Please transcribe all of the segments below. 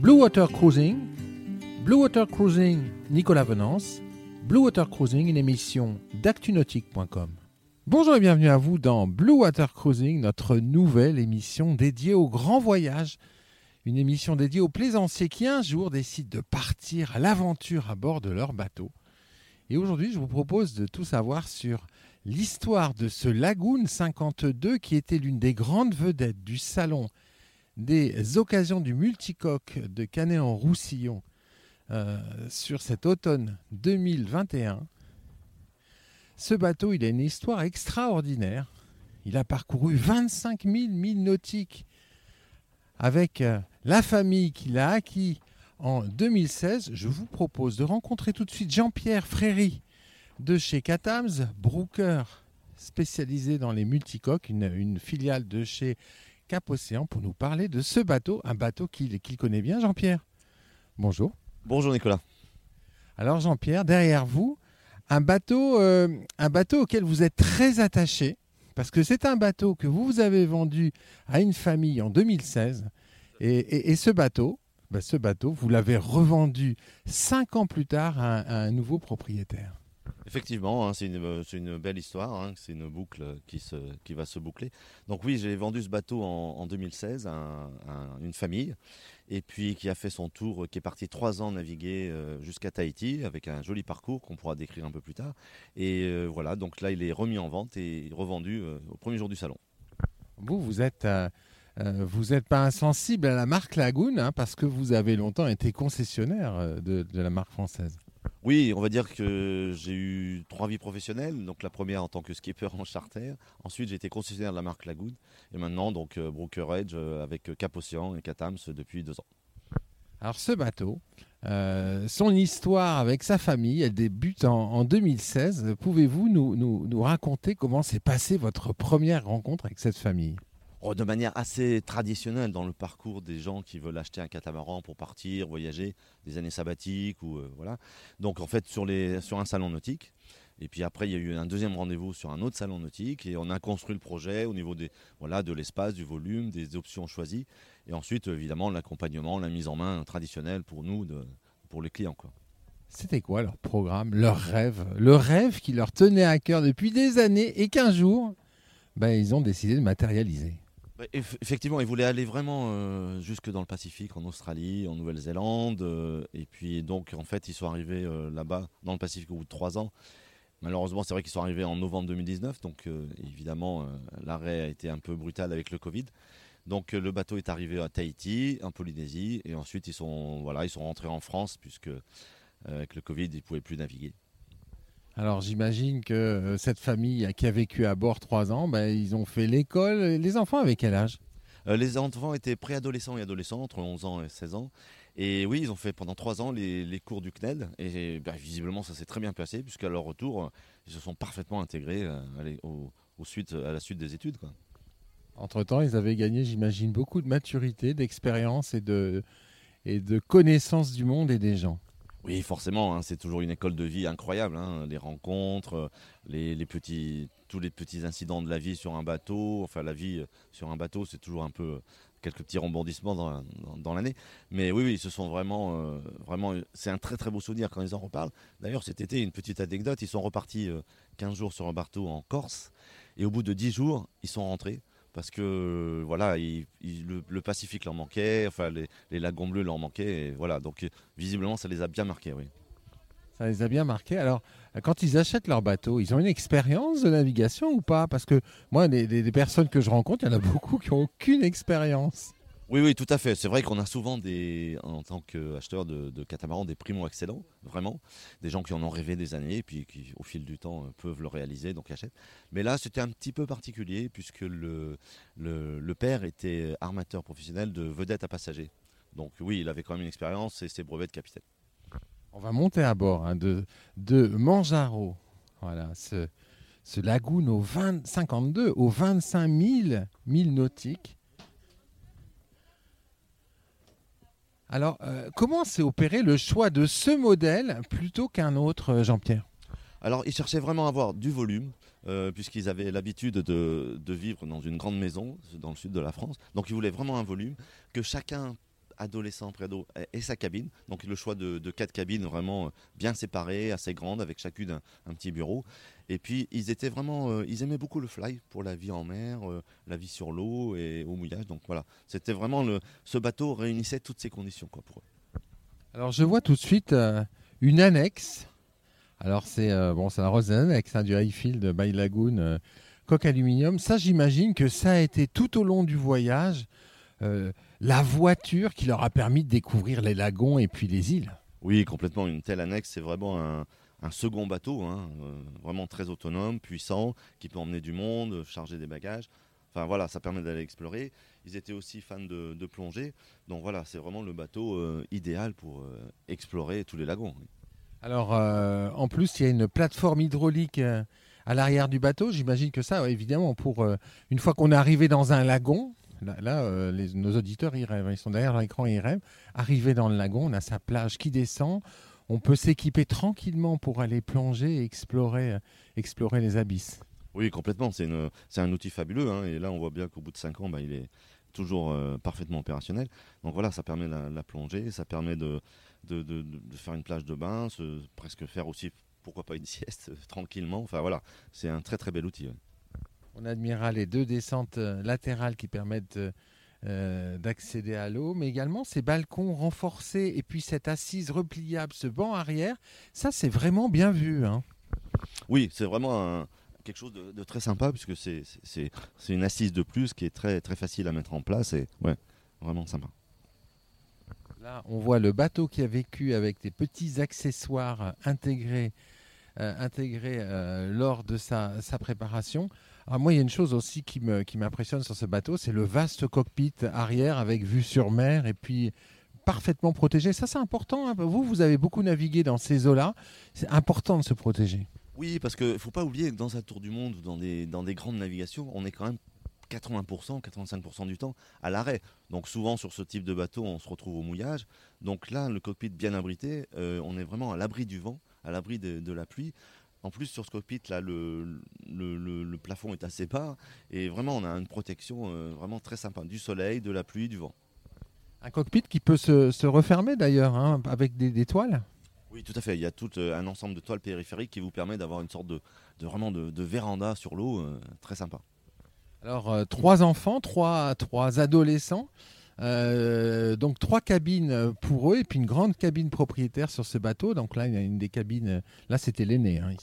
Blue Water Cruising, Blue Water Cruising, Nicolas Venance, Blue Water Cruising, une émission d'actunautique.com. Bonjour et bienvenue à vous dans Blue Water Cruising, notre nouvelle émission dédiée au grand voyage. Une émission dédiée aux plaisanciers qui un jour décident de partir à l'aventure à bord de leur bateau. Et aujourd'hui, je vous propose de tout savoir sur l'histoire de ce Lagoon 52 qui était l'une des grandes vedettes du salon des occasions du multicoque de Canet-en-Roussillon euh, sur cet automne 2021. Ce bateau, il a une histoire extraordinaire. Il a parcouru 25 000 milles nautiques avec euh, la famille qu'il a acquis en 2016. Je vous propose de rencontrer tout de suite Jean-Pierre Fréry de chez Catams, broker spécialisé dans les multicoques, une, une filiale de chez Cap Océan pour nous parler de ce bateau, un bateau qu'il connaît bien, Jean-Pierre. Bonjour. Bonjour Nicolas. Alors Jean-Pierre, derrière vous, un bateau, euh, un bateau auquel vous êtes très attaché, parce que c'est un bateau que vous avez vendu à une famille en 2016. Et, ce bateau, bah, ce bateau, vous l'avez revendu cinq ans plus tard à un nouveau propriétaire. Effectivement, hein, c'est une, belle histoire, hein, c'est une boucle qui, va se boucler. Donc oui, j'ai vendu ce bateau en, 2016 à, une famille, et puis qui a fait son tour, qui est parti trois ans naviguer euh, jusqu'à Tahiti, avec un joli parcours qu'on pourra décrire un peu plus tard. Et euh, voilà, donc là, il est remis en vente et revendu euh, au premier jour du salon. Vous, vous êtes... n'êtes pas insensible à la marque Lagoon hein, parce que vous avez longtemps été concessionnaire de la marque française. Oui, on va dire que j'ai eu trois vies professionnelles. Donc la première en tant que skipper en charter. Ensuite, j'ai été concessionnaire de la marque Lagoon. Et maintenant, donc euh, Brokerage euh, avec Cap Océan et Catams depuis deux ans. Alors ce bateau, euh, son histoire avec sa famille, elle débute en, 2016. Pouvez-vous nous, nous raconter comment s'est passée votre première rencontre avec cette famille? Oh, de manière assez traditionnelle dans le parcours des gens qui veulent acheter un catamaran pour partir, voyager, des années sabbatiques ou euh, voilà. Donc en fait sur, les, sur un salon nautique. Et puis après, il y a eu un deuxième rendez-vous sur un autre salon nautique et on a construit le projet au niveau des, voilà, de l'espace, du volume, des options choisies. Et ensuite, évidemment, l'accompagnement, la mise en main traditionnelle pour nous, pour les clients. Quoi. C'était quoi leur programme, leur rêve Le rêve qui leur tenait à cœur depuis des années et qu'un jour, ben, ils ont décidé de matérialiser? Effectivement, ils voulaient aller vraiment euh, jusque dans le Pacifique, en Australie, en Nouvelle-Zélande. Euh, et puis, donc, en fait, ils sont arrivés euh, là-bas, dans le Pacifique, au bout de trois ans. Malheureusement, c'est vrai qu'ils sont arrivés en novembre 2019. Donc, évidemment, l'arrêt a été un peu brutal avec le Covid. Donc, le bateau est arrivé à Tahiti, en Polynésie. Et ensuite, ils sont, voilà, ils sont rentrés en France, puisque avec le Covid, ils ne pouvaient plus naviguer. Alors j'imagine que euh, cette famille qui a vécu à bord trois ans, ben, ils ont fait l'école. Les enfants avec quel âge? Euh, Les enfants étaient préadolescents et adolescents, entre 11 ans et 16 ans. Et oui, ils ont fait pendant trois ans les, cours du CNED. Et ben, visiblement, ça s'est très bien passé, puisqu'à leur retour, ils se sont parfaitement intégrés euh, au, suite, à la suite des études. Entre-temps, ils avaient gagné, j'imagine, beaucoup de maturité, d'expérience et de, et de connaissance du monde et des gens. Oui, forcément, hein, c'est toujours une école de vie incroyable. Hein, les rencontres, euh, tous les petits incidents de la vie sur un bateau. Enfin, la vie euh, sur un bateau, c'est toujours un peu euh, quelques petits rebondissements dans, l'année. Mais oui, oui, se sont vraiment, vraiment. C'est un très très beau souvenir quand ils en reparlent. D'ailleurs, cet été, une petite anecdote. Ils sont repartis 15 jours sur un bateau en Corse, et au bout de 10 jours, ils sont rentrés parce que voilà, le, Pacifique leur manquait, enfin les, lagons bleus leur manquaient, voilà. Donc visiblement, ça les a bien marqués, oui. Ça les a bien marqués. Alors, quand ils achètent leur bateau, ils ont une expérience de navigation ou pas? Parce que moi, des, personnes que je rencontre, il y en a beaucoup qui n'ont aucune expérience. Oui, oui, tout à fait. C'est vrai qu'on a souvent des, en tant qu'acheteur de, de catamarans, des primo-excellents, vraiment. Des gens qui en ont rêvé des années et puis qui, au fil du temps, euh, peuvent le réaliser, donc achètent. Mais là, c'était un petit peu particulier puisque le, le, père était armateur professionnel de vedettes à passagers. Donc oui, il avait quand même une expérience et ses brevets de capitaine. On va monter à bord hein, de, de Manjaro. Voilà, ce, ce lagoon au 20, 52, aux 25 000 milles nautiques Alors, euh, comment s'est opéré le choix de ce modèle plutôt qu'un autre, euh, Jean-Pierre? Alors, ils cherchaient vraiment à avoir du volume, euh, puisqu'ils avaient l'habitude de, vivre dans une grande maison dans le sud de la France. Donc, ils voulaient vraiment un volume, que chacun adolescent, préado et sa cabine. Donc le choix de, quatre cabines vraiment bien séparées, assez grandes, avec chacune un, petit bureau. Et puis ils étaient vraiment, ils aimaient beaucoup le fly pour la vie en mer, la vie sur l'eau et au mouillage. Donc voilà, c'était vraiment le, ce bateau réunissait toutes ces conditions quoi pour eux. Alors je vois tout de suite une annexe. Alors c'est bon, c'est la rose annexe hein, du Highfield Bay Lagoon coque aluminium. Ça, j'imagine que ça a été tout au long du voyage euh, la voiture qui leur a permis de découvrir les lagons et puis les îles. Oui, complètement. Une telle annexe, c'est vraiment un, second bateau, hein, euh, vraiment très autonome, puissant, qui peut emmener du monde, charger des bagages. Enfin voilà, ça permet d'aller explorer. Ils étaient aussi fans de, plongée. Donc voilà, c'est vraiment le bateau euh, idéal pour explorer tous les lagons. Alors, en plus, il y a une plateforme hydraulique à l'arrière du bateau. J'imagine que ça, évidemment, pour une fois qu'on est arrivé dans un lagon, Là, euh, nos auditeurs, ils rêvent. Ils sont derrière l'écran ils rêvent. Arrivé dans le lagon, on a sa plage qui descend. On peut s'équiper tranquillement pour aller plonger et explorer, euh, explorer les abysses. Oui, complètement. C'est un outil fabuleux. Hein. Et là, on voit bien qu'au bout de 5 ans, bah, il est toujours euh, parfaitement opérationnel. Donc voilà, ça permet la, plongée, ça permet de, faire une plage de bain, presque faire aussi, pourquoi pas une sieste tranquillement. Enfin voilà, c'est un très très bel outil. On admirera les deux descentes euh, latérales qui permettent euh, euh, d'accéder à l'eau, mais également ces balcons renforcés et puis cette assise repliable, ce banc arrière, ça c'est vraiment bien vu. Hein. Oui, c'est vraiment quelque chose de, très sympa puisque c'est une assise de plus qui est très, très facile à mettre en place et ouais, vraiment sympa. Là, on voit le bateau qui a vécu avec des petits accessoires intégrés, intégrés lors de sa préparation. Ah, moi, il y a une chose aussi qui m'impressionne qui sur ce bateau, c'est le vaste cockpit arrière avec vue sur mer et puis parfaitement protégé. Ça, c'est important. Hein. Vous, vous avez beaucoup navigué dans ces eaux-là. C'est important de se protéger. Oui, parce qu'il ne faut pas oublier que dans un tour du monde ou dans des, dans des grandes navigations, on est quand même 80%, 85% du temps à l'arrêt. Donc souvent sur ce type de bateau, on se retrouve au mouillage. Donc là, le cockpit bien abrité, euh, on est vraiment à l'abri du vent, à l'abri de, de, la pluie. En plus, sur ce cockpit, là, le, le, plafond est assez bas et vraiment, on a une protection euh, vraiment très sympa du soleil, de la pluie, du vent. Un cockpit qui peut se, refermer d'ailleurs hein, avec des, toiles Oui, tout à fait. Il y a tout euh, un ensemble de toiles périphériques qui vous permet d'avoir une sorte de, vraiment de, véranda sur l'eau, euh, très sympa. Alors, trois enfants, trois, trois adolescents. Euh, donc trois cabines pour eux et puis une grande cabine propriétaire sur ce bateau. Donc là, il y a une des cabines. Là, c'était l'aîné hein.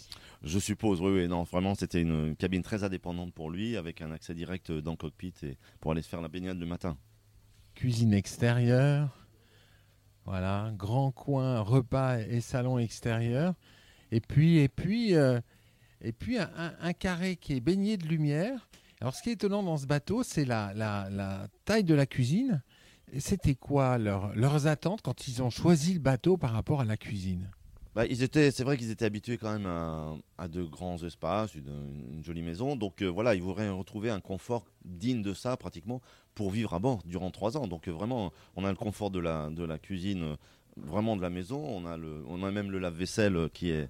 Je suppose, oui, oui non, vraiment, c'était une cabine très indépendante pour lui, avec un accès direct dans le cockpit et pour aller se faire la baignade le matin. Cuisine extérieure, voilà, grand coin, repas et salon extérieur, et puis et puis euh, et puis un, carré qui est baigné de lumière alors, ce qui est étonnant dans ce bateau, c'est la, la, taille de la cuisine. C'était quoi leurs attentes quand ils ont choisi le bateau par rapport à la cuisine? Bah, ils étaient, c'est vrai qu'ils étaient habitués quand même à, de grands espaces, une, jolie maison. Donc euh, voilà, ils voudraient retrouver un confort digne de ça pratiquement pour vivre à bord durant trois ans. Donc euh, vraiment, on a le confort de la, de cuisine, euh, vraiment de la maison. On a, le, on a même le lave-vaisselle qui est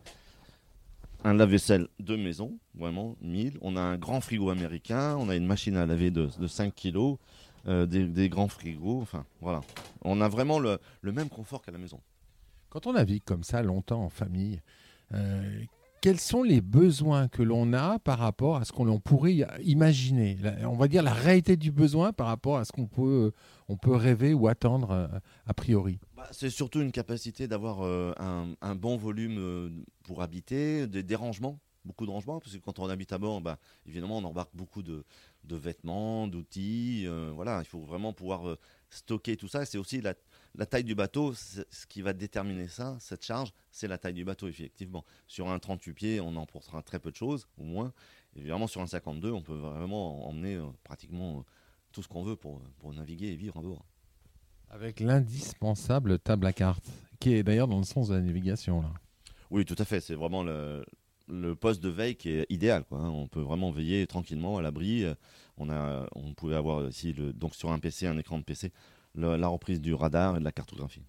un lave-vaisselle de maison, vraiment 1000. On a un grand frigo américain, on a une machine à laver de, 5 kilos, euh, des, grands frigos, enfin voilà. On a vraiment le, même confort qu'à la maison. Quand on navigue comme ça longtemps en famille, euh, quels sont les besoins que l'on a par rapport à ce qu'on pourrait imaginer? On va dire la réalité du besoin par rapport à ce qu'on peut, on peut rêver ou attendre euh, a priori. Bah, c'est surtout une capacité d'avoir euh, un, bon volume pour habiter, des, dérangements, beaucoup de rangements, parce que quand on habite à bord, bah, évidemment, on embarque beaucoup de, vêtements, d'outils. voilà, il faut vraiment pouvoir stocker tout ça. C'est aussi la, la taille du bateau, ce qui va déterminer ça, cette charge, c'est la taille du bateau, effectivement. Sur un 38 pieds, on emportera très peu de choses, au moins. Évidemment, sur un 52, on peut vraiment emmener euh, pratiquement euh, tout ce qu'on veut pour, naviguer et vivre à bord. Avec l'indispensable table à cartes, qui est d'ailleurs dans le sens de la navigation. Là. Oui, tout à fait. C'est vraiment le, poste de veille qui est idéal. Hein. On peut vraiment veiller tranquillement à l'abri. On, a, on pouvait avoir aussi, le, donc sur un PC, un écran de PC, la reprise du radar et de la cartographie.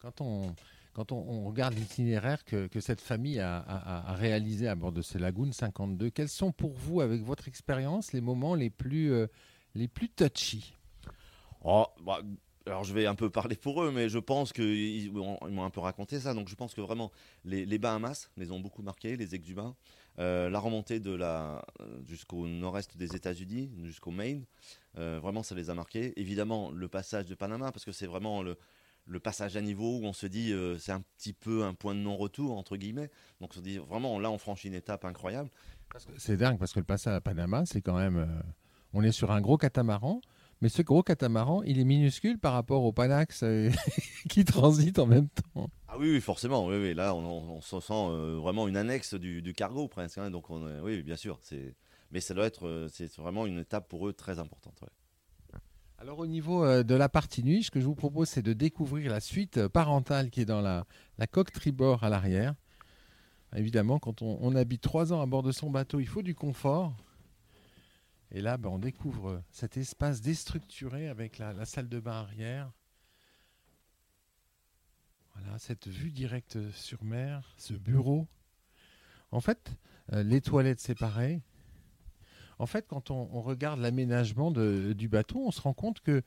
Quand on, quand on, regarde l'itinéraire que, cette famille a, réalisé à bord de ces lagoons 52, quels sont pour vous, avec votre expérience, les moments les plus, euh, les plus touchy? Oh, bah, alors je vais un peu parler pour eux, mais je pense qu'ils m'ont un peu raconté ça. Donc je pense que vraiment les, Bahamas les ont beaucoup marqués, les Exubins. Euh, la remontée de la jusqu'au nord-est des États-Unis, jusqu'au Maine, euh, vraiment ça les a marqués. Évidemment le passage de Panama, parce que c'est vraiment le, passage à niveau où on se dit euh, c'est un petit peu un point de non-retour entre guillemets. Donc on se dit vraiment là on franchit une étape incroyable. C'est dingue parce que le passage à Panama, c'est quand même on est sur un gros catamaran mais ce gros catamaran, il est minuscule par rapport au Panax euh, qui transite en même temps. Ah oui, forcément. Oui, oui. Là, on, se sent euh, vraiment une annexe du, cargo presque. Hein. donc, on, oui, bien sûr. Mais ça doit être, euh, c'est vraiment une étape pour eux très importante. Alors au niveau de la partie nuit, ce que je vous propose, c'est de découvrir la suite parentale qui est dans la, la coque tribord à l'arrière. Évidemment, quand on, on habite trois ans à bord de son bateau, il faut du confort. Et là, ben, on découvre cet espace déstructuré avec la, salle de bain arrière. Voilà, cette vue directe sur mer, ce bureau. En fait, euh, les toilettes séparées. En fait, quand on, regarde l'aménagement du bateau, on se rend compte que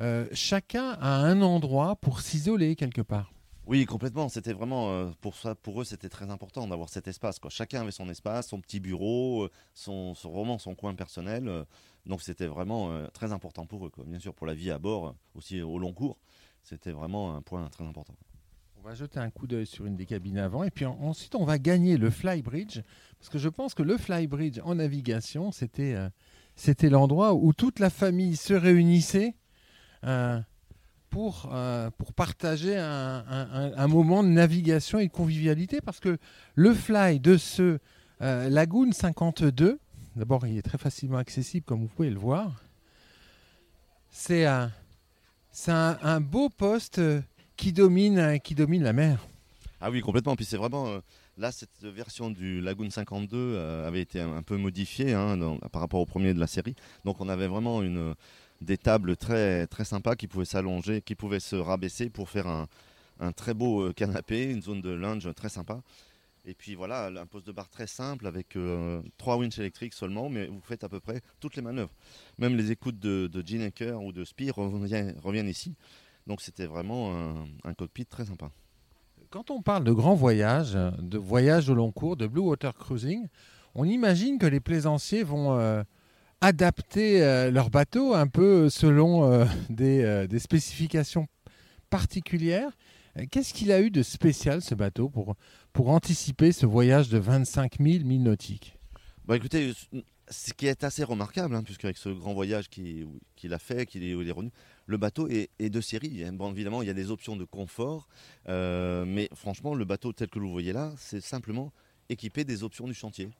euh, chacun a un endroit pour s'isoler quelque part. Oui, complètement. C'était vraiment euh, pour ça, pour eux, c'était très important d'avoir cet espace. Quoi. Chacun avait son espace, son petit bureau, euh, son, son son coin personnel. Euh. donc c'était vraiment très important pour eux. Quoi. Bien sûr, pour la vie à bord, aussi au long cours, c'était vraiment un point très important. On va jeter un coup d'œil sur une des cabines avant, et puis ensuite on va gagner le flybridge, parce que je pense que le flybridge en navigation, c'était c'était l'endroit où toute la famille se réunissait pour, euh, pour partager un, moment de navigation et de convivialité parce que le fly de ce euh, Lagoon 52, d'abord il est très facilement accessible comme vous pouvez le voir, c'est un, un, beau poste qui domine, qui domine la mer. Ah oui, complètement. Puis c'est vraiment. Euh, là, cette version du Lagoon 52 avait été un, peu modifiée hein, par rapport au premier de la série. Donc on avait vraiment une, des tables très, très sympas qui pouvaient s'allonger, qui pouvaient se rabaisser pour faire un, très beau euh, canapé, une zone de lunch très sympa. Et puis voilà, un poste de bar très simple avec euh, trois winches électriques seulement, mais vous faites à peu près toutes les manœuvres. Même les écoutes de, de ou de Spear reviennent, ici. Donc c'était vraiment un, cockpit très sympa. Quand on parle de grands voyages, de voyages au long cours, de Blue Water Cruising, on imagine que les plaisanciers vont euh, adapter euh, leur bateau un peu selon euh, euh, des, spécifications particulières. Qu'est-ce qu'il a eu de spécial ce bateau pour, pour anticiper ce voyage de 25 000 milles nautiques? Bah écoutez, ce qui est assez remarquable, hein, puisque avec ce grand voyage qu'il a fait, qu'il est, revenu, le bateau est, de série. Bon, évidemment, il y a des options de confort, mais franchement, le bateau tel que vous voyez là, c'est simplement équipé des options du chantier.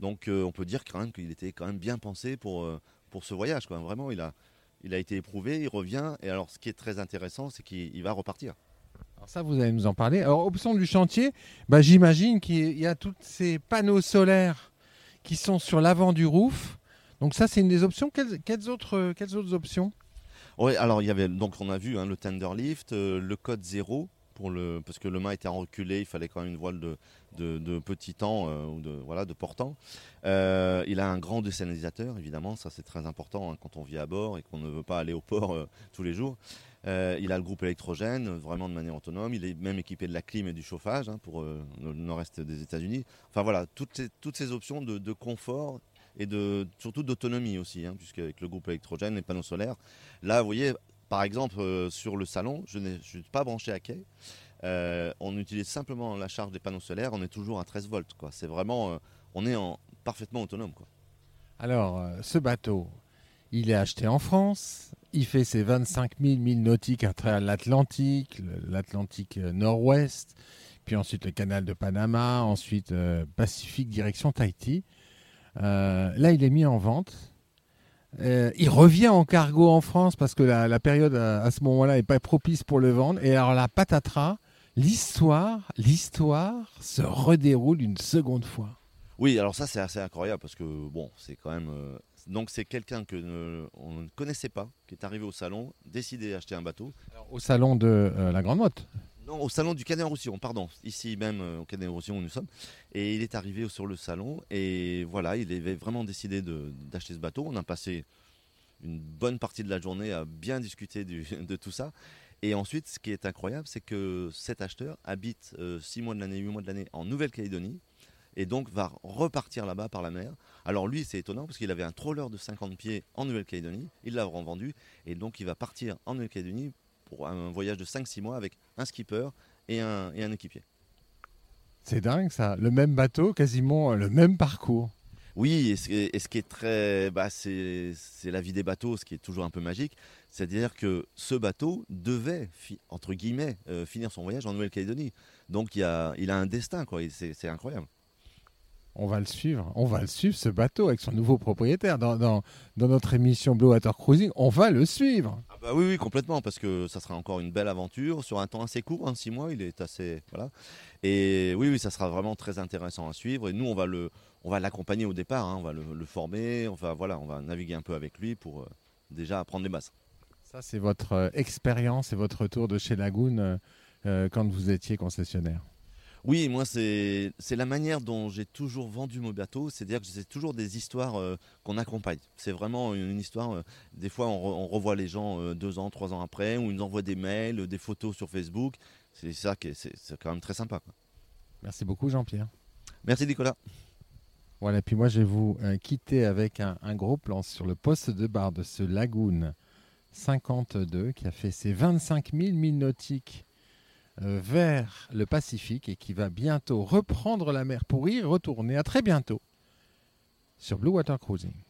Donc euh, on peut dire quand même qu'il était quand même bien pensé pour, euh, pour ce voyage. Quoi. Vraiment, il a, il a été éprouvé, il revient. Et alors ce qui est très intéressant, c'est qu'il va repartir. Alors ça, vous allez nous en parler. Alors, option du chantier, bah, j'imagine qu'il y a tous ces panneaux solaires qui sont sur l'avant du roof. Donc ça, c'est une des options. Quelles, autres, quelles autres options? Oui, alors il y avait, donc on a vu hein, le tender lift, euh, le code zéro, pour le, parce que le mât était reculé, il fallait quand même une voile de, de, petit temps euh, ou de, voilà, de portant. Euh, il a un grand désalisateur, évidemment, ça c'est très important hein, quand on vit à bord et qu'on ne veut pas aller au port euh, tous les jours. il a le groupe électrogène, vraiment de manière autonome. Il est même équipé de la clim et du chauffage hein, pour le nord-est des États-Unis. Enfin voilà, toutes ces, toutes ces options de, confort et de, surtout d'autonomie aussi, hein, puisque avec le groupe électrogène, les panneaux solaires. Là, vous voyez, par exemple, sur le salon, je ne suis pas branché à quai. Euh, on utilise simplement la charge des panneaux solaires, on est toujours à 13 volts. C'est vraiment, euh, on est en, parfaitement autonome. Alors, euh, ce bateau, il est acheté en France, il fait ses 25 000 milles nautiques à travers l'Atlantique, l'Atlantique nord-ouest, puis ensuite le canal de Panama, ensuite Pacifique direction Tahiti. là, il est mis en vente. il revient en cargo en France parce que la, période à, ce moment-là n'est pas propice pour le vendre. Et alors la patatras, l'histoire, l'histoire se redéroule une seconde fois. Oui, alors ça c'est assez incroyable parce que bon, c'est quand même euh, donc c'est quelqu'un que ne, on ne connaissait pas qui est arrivé au salon, décidé d'acheter un bateau. au salon de euh, la Grande Motte. Non, au salon du Canet Roussillon, pardon, ici même euh, au Canet Roussillon où nous sommes. Et il est arrivé sur le salon et voilà, il avait vraiment décidé d'acheter ce bateau. On a passé une bonne partie de la journée à bien discuter de tout ça. Et ensuite, ce qui est incroyable, c'est que cet acheteur habite 6 mois de l'année, 8 mois de l'année en Nouvelle-Calédonie et donc va repartir là-bas par la mer. Alors lui, c'est étonnant parce qu'il avait un troller de 50 pieds en Nouvelle-Calédonie, il l'a revendu, et donc il va partir en Nouvelle-Calédonie pour un voyage de 5-6 mois avec un skipper et un, et un équipier. C'est dingue ça, le même bateau, quasiment le même parcours. Oui, et ce, qui est très, bah, c'est la vie des bateaux, ce qui est toujours un peu magique, c'est-à-dire que ce bateau devait, entre guillemets, euh, finir son voyage en Nouvelle-Calédonie. Donc il a, il a un destin, quoi. C'est incroyable on va le suivre. On va le suivre, ce bateau, avec son nouveau propriétaire. Dans, dans, notre émission Blue Water Cruising, on va le suivre. Ah bah oui, oui, complètement, parce que ça sera encore une belle aventure sur un temps assez court, hein, six mois, il est assez... Voilà. Et oui, oui, ça sera vraiment très intéressant à suivre. Et nous, on va le, on va l'accompagner au départ, hein. on va le, former, on va, voilà, on va naviguer un peu avec lui pour euh, déjà apprendre les bases. Ça, c'est votre euh, expérience et votre retour de chez Lagoon euh, quand vous étiez concessionnaire. Oui, moi, c'est la manière dont j'ai toujours vendu mon bateau. C'est-à-dire que c'est toujours des histoires euh, qu'on accompagne. C'est vraiment une, histoire. Euh, des fois, on, revoit les gens euh, deux ans, trois ans après, ou ils nous envoient des mails, des photos sur Facebook. C'est ça qui est, c'est quand même très sympa. Merci beaucoup, Jean-Pierre. Merci, Nicolas. Voilà, puis moi, je vais vous quitter avec un, un, gros plan sur le poste de barre de ce Lagoon 52 qui a fait ses 25 000 milles nautiques vers le Pacifique et qui va bientôt reprendre la mer pour y retourner. À très bientôt sur Blue Water Cruising.